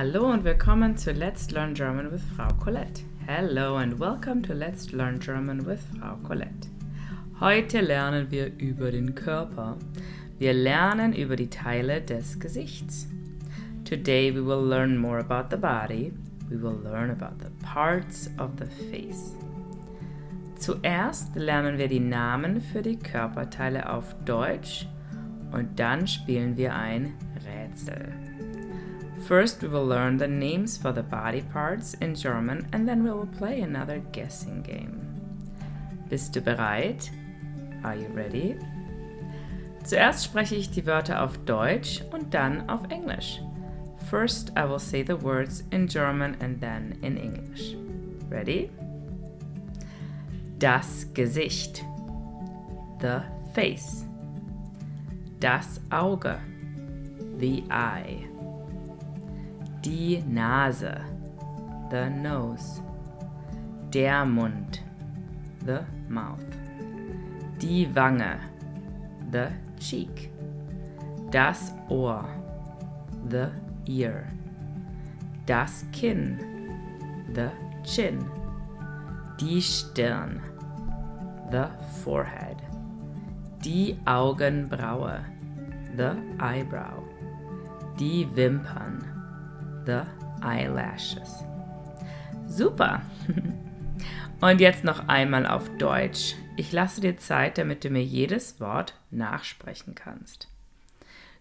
Hallo und willkommen zu Let's Learn German with Frau Colette. Hello and welcome to Let's Learn German with Frau Colette. Heute lernen wir über den Körper. Wir lernen über die Teile des Gesichts. Today we will learn more about the body. We will learn about the parts of the face. Zuerst lernen wir die Namen für die Körperteile auf Deutsch und dann spielen wir ein Rätsel. First, we will learn the names for the body parts in German and then we will play another guessing game. Bist du bereit? Are you ready? Zuerst spreche ich die Wörter auf Deutsch und dann auf Englisch. First, I will say the words in German and then in English. Ready? Das Gesicht. The face. Das Auge. The eye. Die Nase. The nose. Der Mund. The mouth. Die Wange. The cheek. Das Ohr. The ear. Das Kinn. The chin. Die Stirn. The forehead. Die Augenbraue. The eyebrow. Die Wimpern. The eyelashes. Super! Und jetzt noch einmal auf Deutsch. Ich lasse dir Zeit, damit du mir jedes Wort nachsprechen kannst.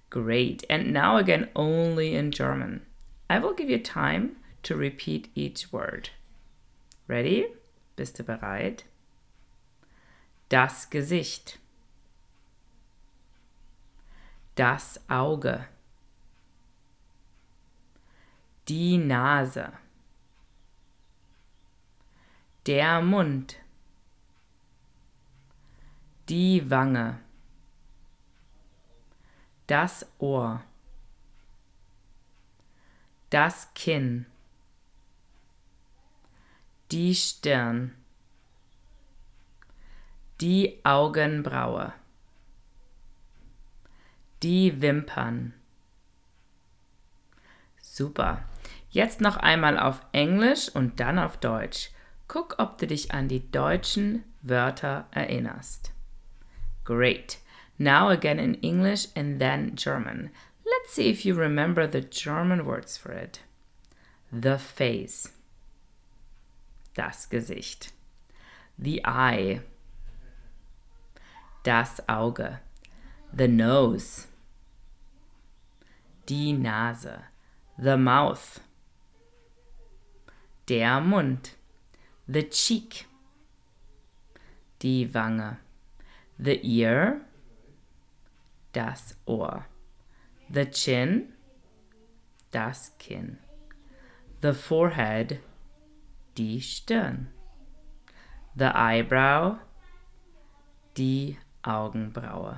Great. And now again only in German. I will give you time to repeat each word. Ready? Bist du bereit? Das Gesicht. Das Auge. Die Nase. Der Mund. Die Wange. Das Ohr. Das Kinn. Die Stirn. Die Augenbraue. Die Wimpern. Super. Jetzt noch einmal auf Englisch und dann auf Deutsch. Guck, ob du dich an die deutschen Wörter erinnerst. Great. Now again in English and then German. Let's see if you remember the German words for it. The face. Das Gesicht. The eye. Das Auge. The nose. Die Nase. The mouth. Der Mund. The cheek. Die Wange. The ear. Das Ohr. The chin. Das Kinn. The forehead. Die Stirn. The eyebrow. Die Augenbraue.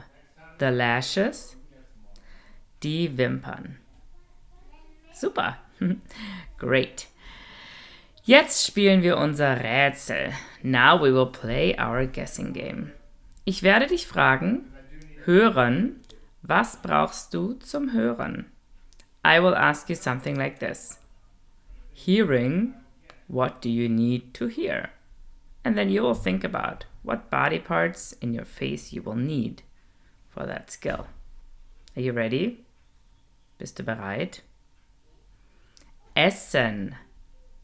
The lashes. Die Wimpern. Super. Great. Jetzt spielen wir unser Rätsel. Now we will play our guessing game. Ich werde dich fragen, hören, was brauchst du zum Hören? I will ask you something like this. Hearing, what do you need to hear? And then you will think about what body parts in your face you will need for that skill. Are you ready? Bist du bereit? Essen.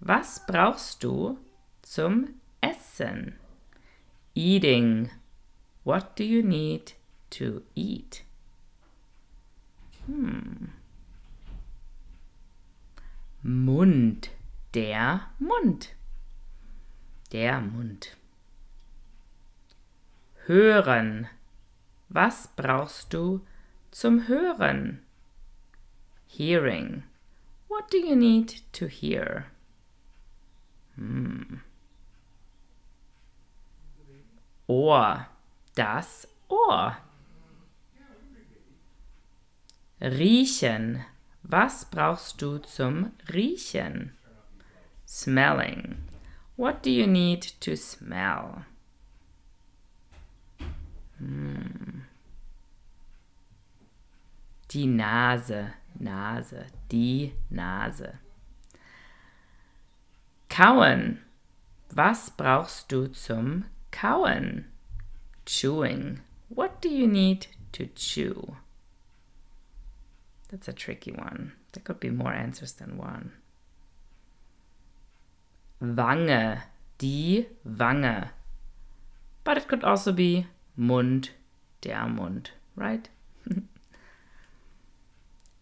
Was brauchst du zum Essen? Eating. What do you need to eat? Hmm. Mund. Der Mund. Der Mund. Hören. Was brauchst du zum Hören? Hearing. What do you need to hear? Hmm. Ohr. Das Ohr. Riechen. Was brauchst du zum Riechen? Smelling. What do you need to smell? Hmm. Die Nase. Nase, die Nase. Kauen. Was brauchst du zum Kauen? Chewing. What do you need to chew? That's a tricky one. There could be more answers than one. Wange, die Wange. But it could also be Mund, der Mund, right?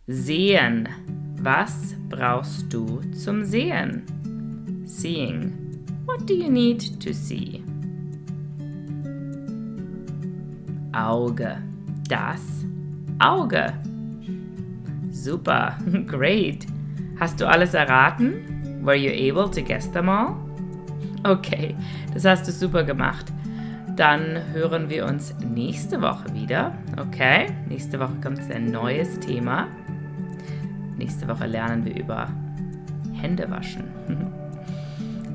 Sehen. Was brauchst du zum Sehen? Seeing. What do you need to see? Auge. Das Auge. Super, great. Hast du alles erraten? Were you able to guess them all? Okay, das hast du super gemacht. Dann hören wir uns nächste Woche wieder. Okay, nächste Woche kommt ein neues Thema. Nächste Woche lernen wir über Hände waschen.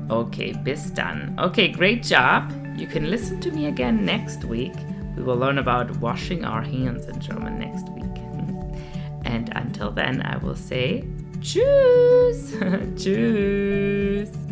Okay, bis dann. Okay, great job. You can listen to me again next week. We will learn about washing our hands in German next week. and until then, I will say Tschüss. Tschüss.